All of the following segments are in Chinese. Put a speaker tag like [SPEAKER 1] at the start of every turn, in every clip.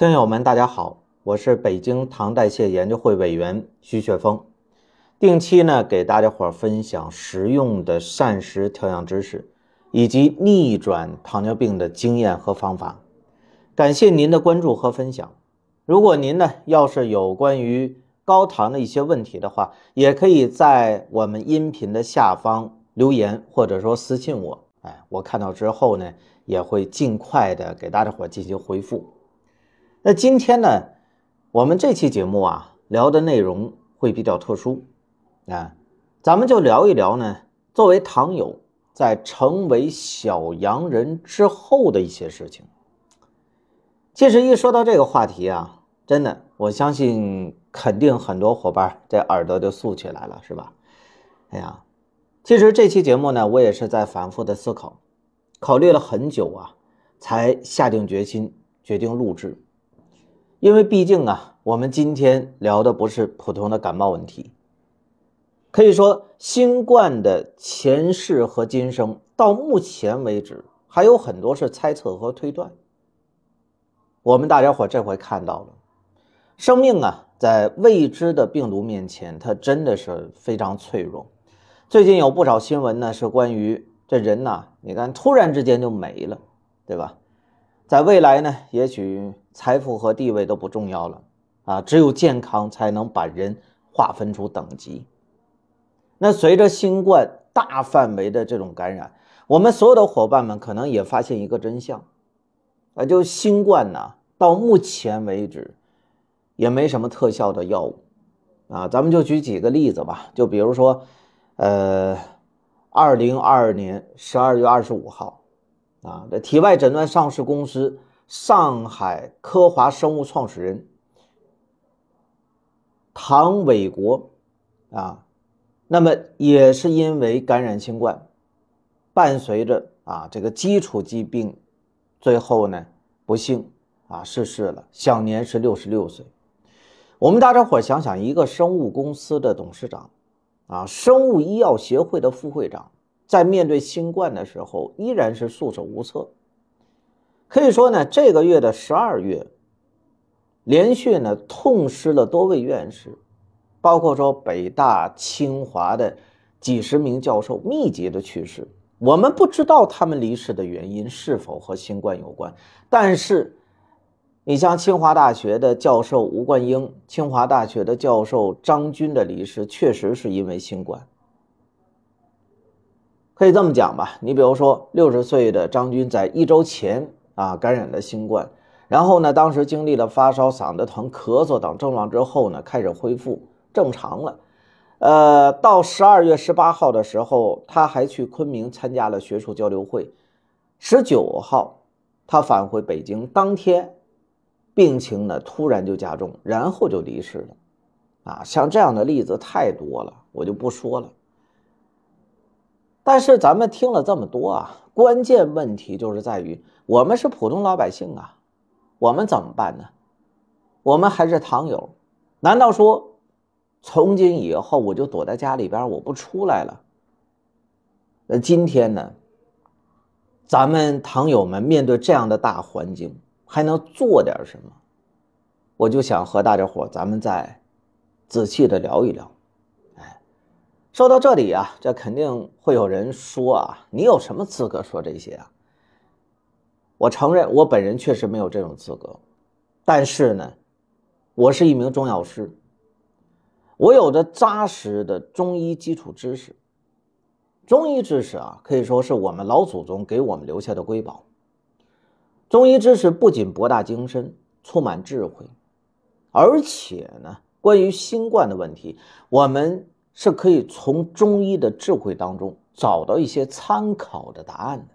[SPEAKER 1] 听友们，大家好，我是北京糖代谢研究会委员徐雪峰，定期呢给大家伙分享实用的膳食调养知识，以及逆转糖尿病的经验和方法。感谢您的关注和分享。如果您呢要是有关于高糖的一些问题的话，也可以在我们音频的下方留言，或者说私信我。哎，我看到之后呢，也会尽快的给大家伙进行回复。那今天呢，我们这期节目啊聊的内容会比较特殊，啊，咱们就聊一聊呢，作为糖友在成为小阳人之后的一些事情。其实一说到这个话题啊，真的，我相信肯定很多伙伴这耳朵就竖起来了，是吧？哎呀，其实这期节目呢，我也是在反复的思考，考虑了很久啊，才下定决心决定录制。因为毕竟啊，我们今天聊的不是普通的感冒问题，可以说新冠的前世和今生，到目前为止还有很多是猜测和推断。我们大家伙这回看到了，生命啊，在未知的病毒面前，它真的是非常脆弱。最近有不少新闻呢，是关于这人呐，你看突然之间就没了，对吧？在未来呢，也许财富和地位都不重要了啊，只有健康才能把人划分出等级。那随着新冠大范围的这种感染，我们所有的伙伴们可能也发现一个真相，啊，就新冠呢，到目前为止也没什么特效的药物啊。咱们就举几个例子吧，就比如说，呃，二零二二年十二月二十五号。啊，这体外诊断上市公司上海科华生物创始人唐伟国啊，那么也是因为感染新冠，伴随着啊这个基础疾病，最后呢不幸啊逝世了，享年是六十六岁。我们大家伙想想，一个生物公司的董事长，啊，生物医药协会的副会长。在面对新冠的时候，依然是束手无策。可以说呢，这个月的十二月，连续呢痛失了多位院士，包括说北大、清华的几十名教授密集的去世。我们不知道他们离世的原因是否和新冠有关，但是，你像清华大学的教授吴冠英、清华大学的教授张军的离世，确实是因为新冠。可以这么讲吧，你比如说六十岁的张军在一周前啊感染了新冠，然后呢，当时经历了发烧、嗓子疼、咳嗽等症状之后呢，开始恢复正常了。呃，到十二月十八号的时候，他还去昆明参加了学术交流会。十九号，他返回北京，当天病情呢突然就加重，然后就离世了。啊，像这样的例子太多了，我就不说了。但是咱们听了这么多啊，关键问题就是在于我们是普通老百姓啊，我们怎么办呢？我们还是糖友，难道说从今以后我就躲在家里边，我不出来了？那今天呢，咱们糖友们面对这样的大环境，还能做点什么？我就想和大家伙咱们再仔细的聊一聊。说到这里啊，这肯定会有人说啊，你有什么资格说这些啊？我承认我本人确实没有这种资格，但是呢，我是一名中药师，我有着扎实的中医基础知识。中医知识啊，可以说是我们老祖宗给我们留下的瑰宝。中医知识不仅博大精深、充满智慧，而且呢，关于新冠的问题，我们。是可以从中医的智慧当中找到一些参考的答案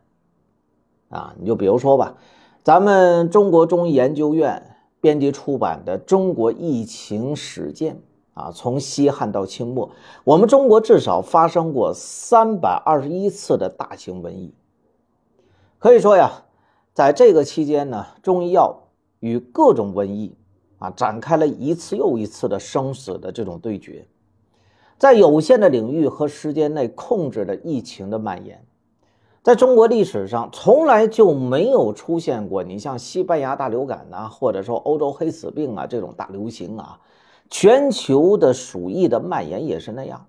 [SPEAKER 1] 的，啊，你就比如说吧，咱们中国中医研究院编辑出版的《中国疫情史鉴》啊，从西汉到清末，我们中国至少发生过三百二十一次的大型瘟疫。可以说呀，在这个期间呢，中医药与各种瘟疫啊展开了一次又一次的生死的这种对决。在有限的领域和时间内控制了疫情的蔓延，在中国历史上从来就没有出现过，你像西班牙大流感呐，或者说欧洲黑死病啊这种大流行啊，全球的鼠疫的蔓延也是那样，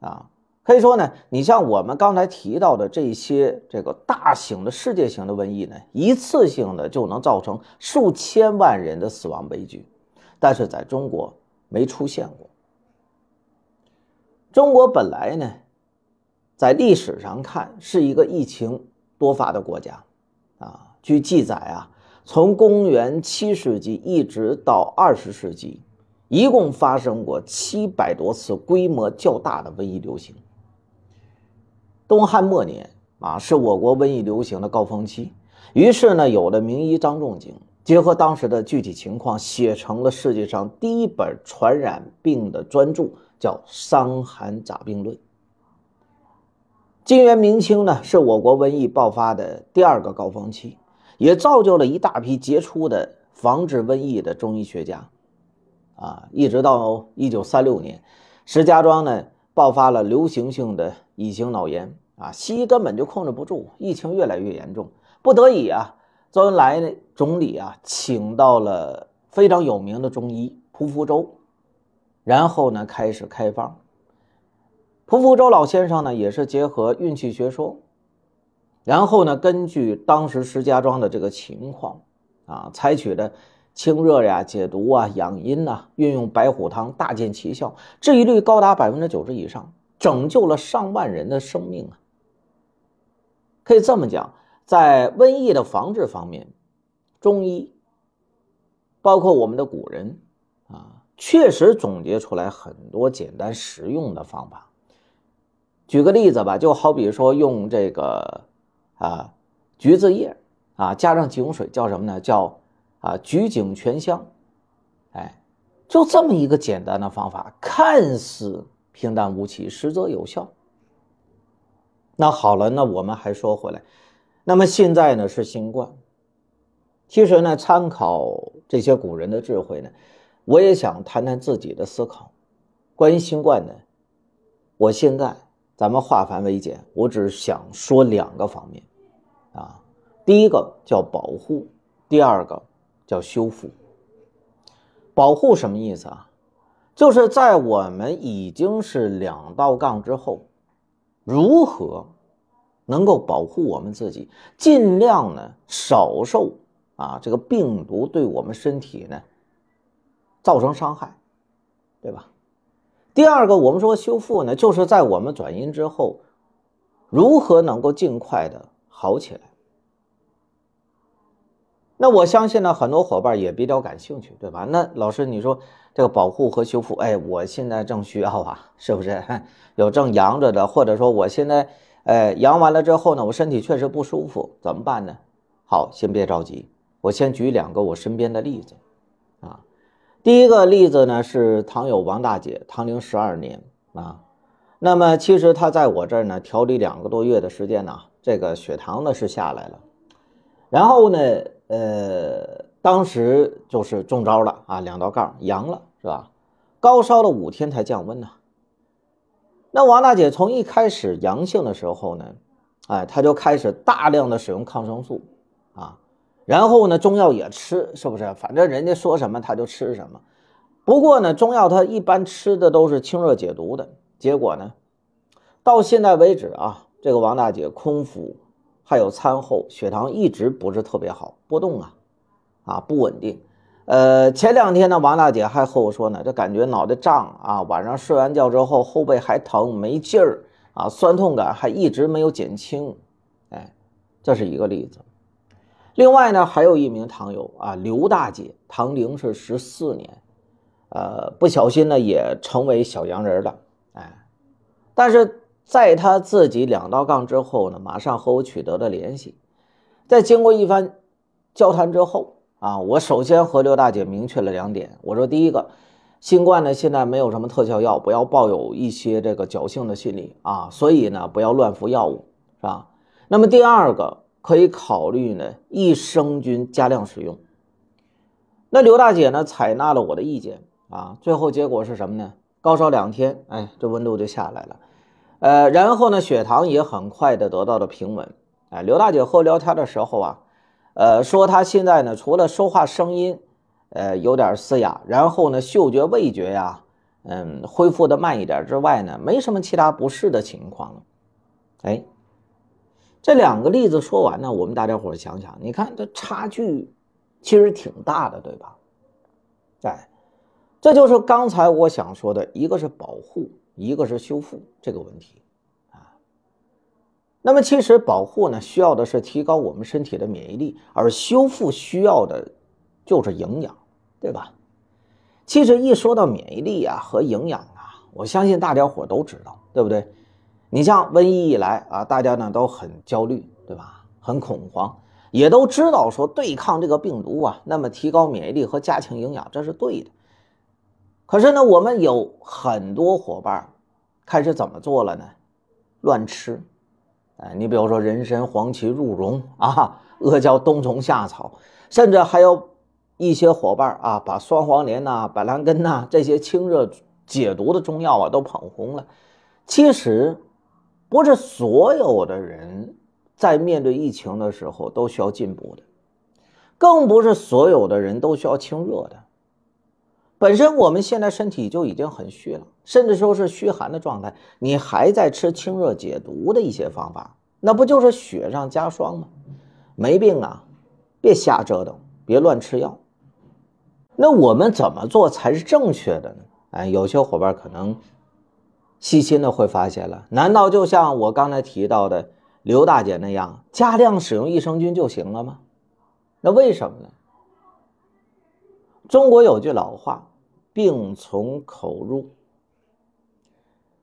[SPEAKER 1] 啊，可以说呢，你像我们刚才提到的这些这个大型的世界型的瘟疫呢，一次性的就能造成数千万人的死亡悲剧，但是在中国没出现过。中国本来呢。在历史上看，是一个疫情多发的国家，啊，据记载啊，从公元七世纪一直到二十世纪，一共发生过七百多次规模较大的瘟疫流行。东汉末年啊，是我国瘟疫流行的高峰期，于是呢，有的名医张仲景结合当时的具体情况，写成了世界上第一本传染病的专著，叫《伤寒杂病论》。金元明清呢，是我国瘟疫爆发的第二个高峰期，也造就了一大批杰出的防治瘟疫的中医学家。啊，一直到一九三六年，石家庄呢爆发了流行性的乙型脑炎，啊，西医根本就控制不住，疫情越来越严重，不得已啊，周恩来总理啊请到了非常有名的中医蒲福州，然后呢开始开方。蒲福州老先生呢，也是结合运气学说，然后呢，根据当时石家庄的这个情况，啊，采取的清热呀、解毒啊、养阴呐，运用白虎汤大见奇效，治愈率高达百分之九十以上，拯救了上万人的生命啊！可以这么讲，在瘟疫的防治方面，中医，包括我们的古人啊，确实总结出来很多简单实用的方法。举个例子吧，就好比说用这个啊橘子叶啊加上井水，叫什么呢？叫啊橘井全香。哎，就这么一个简单的方法，看似平淡无奇，实则有效。那好了，那我们还说回来，那么现在呢是新冠，其实呢参考这些古人的智慧呢，我也想谈谈自己的思考。关于新冠呢，我现在。咱们化繁为简，我只想说两个方面，啊，第一个叫保护，第二个叫修复。保护什么意思啊？就是在我们已经是两道杠之后，如何能够保护我们自己，尽量呢少受啊这个病毒对我们身体呢造成伤害，对吧？第二个，我们说修复呢，就是在我们转阴之后，如何能够尽快的好起来？那我相信呢，很多伙伴也比较感兴趣，对吧？那老师，你说这个保护和修复，哎，我现在正需要啊，是不是？有正阳着的，或者说我现在，哎，阳完了之后呢，我身体确实不舒服，怎么办呢？好，先别着急，我先举两个我身边的例子。第一个例子呢是唐友王大姐，唐龄十二年啊，那么其实她在我这儿呢调理两个多月的时间呢，这个血糖呢是下来了，然后呢，呃，当时就是中招了啊，两道杠阳了是吧？高烧了五天才降温呢。那王大姐从一开始阳性的时候呢，哎，她就开始大量的使用抗生素。然后呢，中药也吃，是不是？反正人家说什么他就吃什么。不过呢，中药他一般吃的都是清热解毒的。结果呢，到现在为止啊，这个王大姐空腹还有餐后血糖一直不是特别好，波动啊，啊不稳定。呃，前两天呢，王大姐还和我说呢，这感觉脑袋胀啊，晚上睡完觉之后后背还疼，没劲儿啊，酸痛感还一直没有减轻。哎，这是一个例子。另外呢，还有一名糖友啊，刘大姐，唐龄是十四年，呃，不小心呢也成为小阳人了，哎，但是在他自己两道杠之后呢，马上和我取得了联系，在经过一番交谈之后啊，我首先和刘大姐明确了两点，我说第一个，新冠呢现在没有什么特效药，不要抱有一些这个侥幸的心理啊，所以呢不要乱服药物，是吧？那么第二个。可以考虑呢，益生菌加量使用。那刘大姐呢，采纳了我的意见啊，最后结果是什么呢？高烧两天，哎，这温度就下来了。呃，然后呢，血糖也很快的得到了平稳。哎，刘大姐和我聊天的时候啊，呃，说她现在呢，除了说话声音，呃，有点嘶哑，然后呢，嗅觉、味觉呀，嗯，恢复的慢一点之外呢，没什么其他不适的情况了。哎，这两个例子说完呢，我们大家伙想想，你看这差距其实挺大的，对吧？哎，这就是刚才我想说的，一个是保护，一个是修复这个问题啊。那么其实保护呢，需要的是提高我们身体的免疫力，而修复需要的，就是营养，对吧？其实一说到免疫力啊和营养啊，我相信大家伙都知道，对不对？你像瘟疫一来啊，大家呢都很焦虑，对吧？很恐慌，也都知道说对抗这个病毒啊，那么提高免疫力和加强营养，这是对的。可是呢，我们有很多伙伴开始怎么做了呢？乱吃。哎，你比如说人参、黄芪、鹿茸啊，阿胶、冬虫夏草，甚至还有一些伙伴啊，把双黄连呐、板蓝根呐这些清热解毒的中药啊都捧红了。其实，不是所有的人在面对疫情的时候都需要进补的，更不是所有的人都需要清热的。本身我们现在身体就已经很虚了，甚至说是虚寒的状态，你还在吃清热解毒的一些方法，那不就是雪上加霜吗？没病啊，别瞎折腾，别乱吃药。那我们怎么做才是正确的呢？哎，有些伙伴可能细心的会发现了，难道就像我刚才提到的刘大姐那样，加量使用益生菌就行了吗？那为什么呢？中国有句老话，“病从口入”。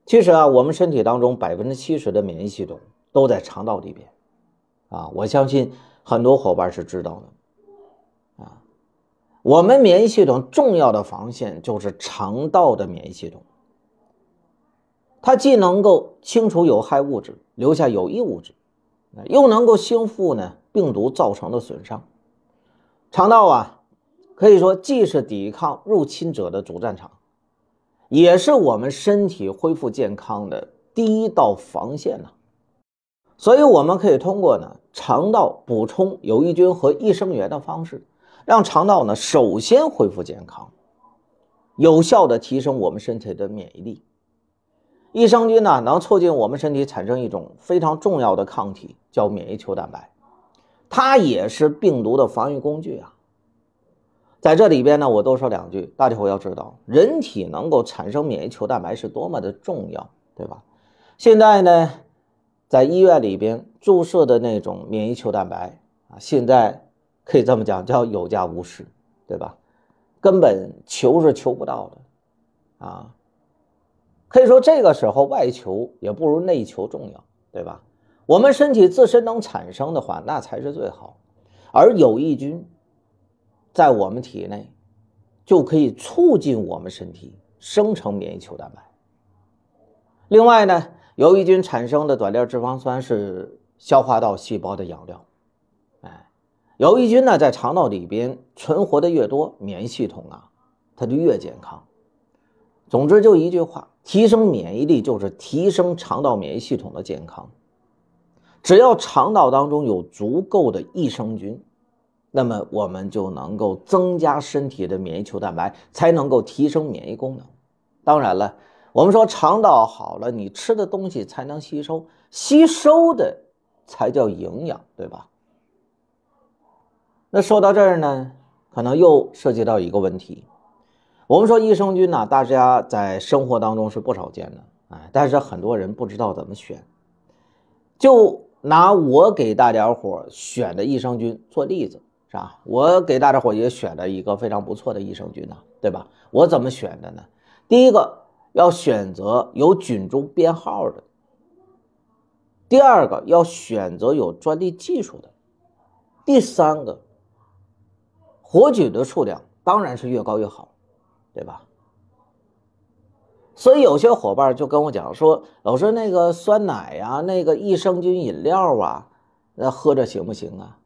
[SPEAKER 1] 其实啊，我们身体当中百分之七十的免疫系统都在肠道里边，啊，我相信很多伙伴是知道的。啊，我们免疫系统重要的防线就是肠道的免疫系统，它既能够清除有害物质，留下有益物质，又能够修复呢病毒造成的损伤。肠道啊。可以说，既是抵抗入侵者的主战场，也是我们身体恢复健康的第一道防线呢。所以，我们可以通过呢肠道补充有益菌和益生元的方式，让肠道呢首先恢复健康，有效的提升我们身体的免疫力。益生菌呢能促进我们身体产生一种非常重要的抗体，叫免疫球蛋白，它也是病毒的防御工具啊。在这里边呢，我多说两句，大家伙要知道，人体能够产生免疫球蛋白是多么的重要，对吧？现在呢，在医院里边注射的那种免疫球蛋白啊，现在可以这么讲，叫有价无市，对吧？根本求是求不到的啊。可以说这个时候外求也不如内求重要，对吧？我们身体自身能产生的话，那才是最好，而有益菌。在我们体内，就可以促进我们身体生成免疫球蛋白。另外呢，有益菌产生的短链脂肪酸是消化道细胞的养料。哎，有益菌呢在肠道里边存活的越多，免疫系统啊它就越健康。总之就一句话，提升免疫力就是提升肠道免疫系统的健康。只要肠道当中有足够的益生菌。那么我们就能够增加身体的免疫球蛋白，才能够提升免疫功能。当然了，我们说肠道好了，你吃的东西才能吸收，吸收的才叫营养，对吧？那说到这儿呢，可能又涉及到一个问题。我们说益生菌呢，大家在生活当中是不少见的，哎，但是很多人不知道怎么选。就拿我给大家伙选的益生菌做例子。是吧？我给大家伙也选了一个非常不错的益生菌呢，对吧？我怎么选的呢？第一个要选择有菌株编号的，第二个要选择有专利技术的，第三个活菌的数量当然是越高越好，对吧？所以有些伙伴就跟我讲说，老师那个酸奶呀，那个益生菌饮料啊，那喝着行不行啊？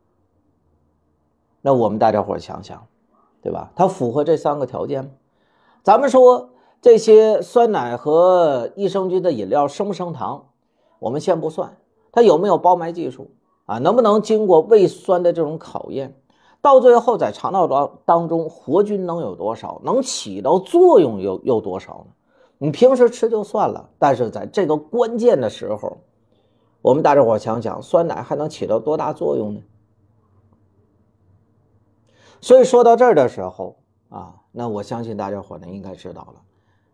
[SPEAKER 1] 那我们大家伙想想，对吧？它符合这三个条件吗？咱们说这些酸奶和益生菌的饮料升不升糖，我们先不算，它有没有包埋技术啊？能不能经过胃酸的这种考验？到最后在肠道当当中活菌能有多少？能起到作用有有多少呢？你平时吃就算了，但是在这个关键的时候，我们大家伙想想，酸奶还能起到多大作用呢？所以说到这儿的时候啊，那我相信大家伙呢应该知道了。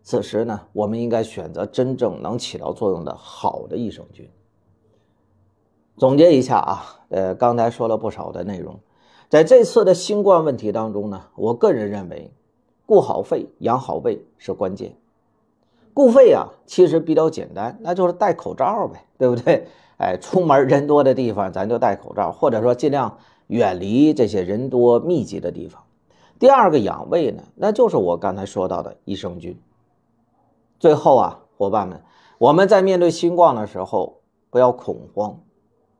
[SPEAKER 1] 此时呢，我们应该选择真正能起到作用的好的益生菌。总结一下啊，呃，刚才说了不少的内容，在这次的新冠问题当中呢，我个人认为，顾好肺、养好胃是关键。顾肺啊，其实比较简单，那就是戴口罩呗，对不对？哎，出门人多的地方，咱就戴口罩，或者说尽量远离这些人多密集的地方。第二个养胃呢，那就是我刚才说到的益生菌。最后啊，伙伴们，我们在面对新冠的时候不要恐慌，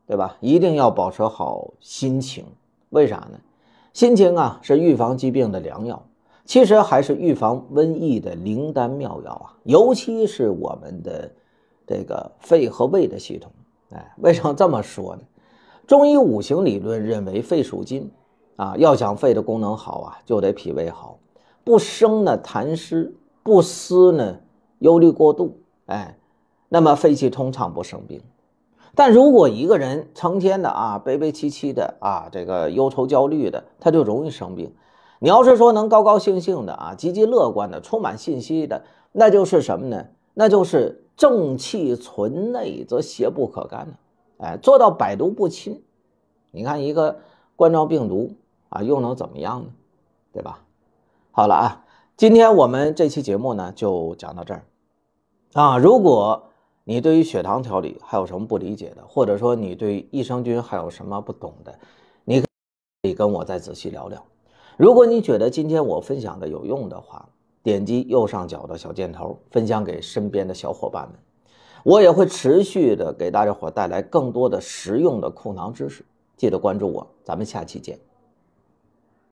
[SPEAKER 1] 对吧？一定要保持好心情。为啥呢？心情啊是预防疾病的良药，其实还是预防瘟疫的灵丹妙药啊。尤其是我们的这个肺和胃的系统。哎，为什么这么说呢？中医五行理论认为肺属金啊，要想肺的功能好啊，就得脾胃好，不生呢痰湿，不思呢。忧虑过度，哎，那么肺气通畅不生病。但如果一个人成天的啊悲悲戚戚的啊这个忧愁焦虑的，他就容易生病。你要是说能高高兴兴的啊积极乐观的充满信心的，那就是什么呢？那就是正气存内，则邪不可干呢。哎，做到百毒不侵。你看一个冠状病毒啊，又能怎么样呢？对吧？好了啊，今天我们这期节目呢就讲到这儿。啊，如果你对于血糖调理还有什么不理解的，或者说你对益生菌还有什么不懂的，你可以跟我再仔细聊聊。如果你觉得今天我分享的有用的话，点击右上角的小箭头，分享给身边的小伙伴们。我也会持续的给大家伙带来更多的实用的控糖知识，记得关注我，咱们下期见。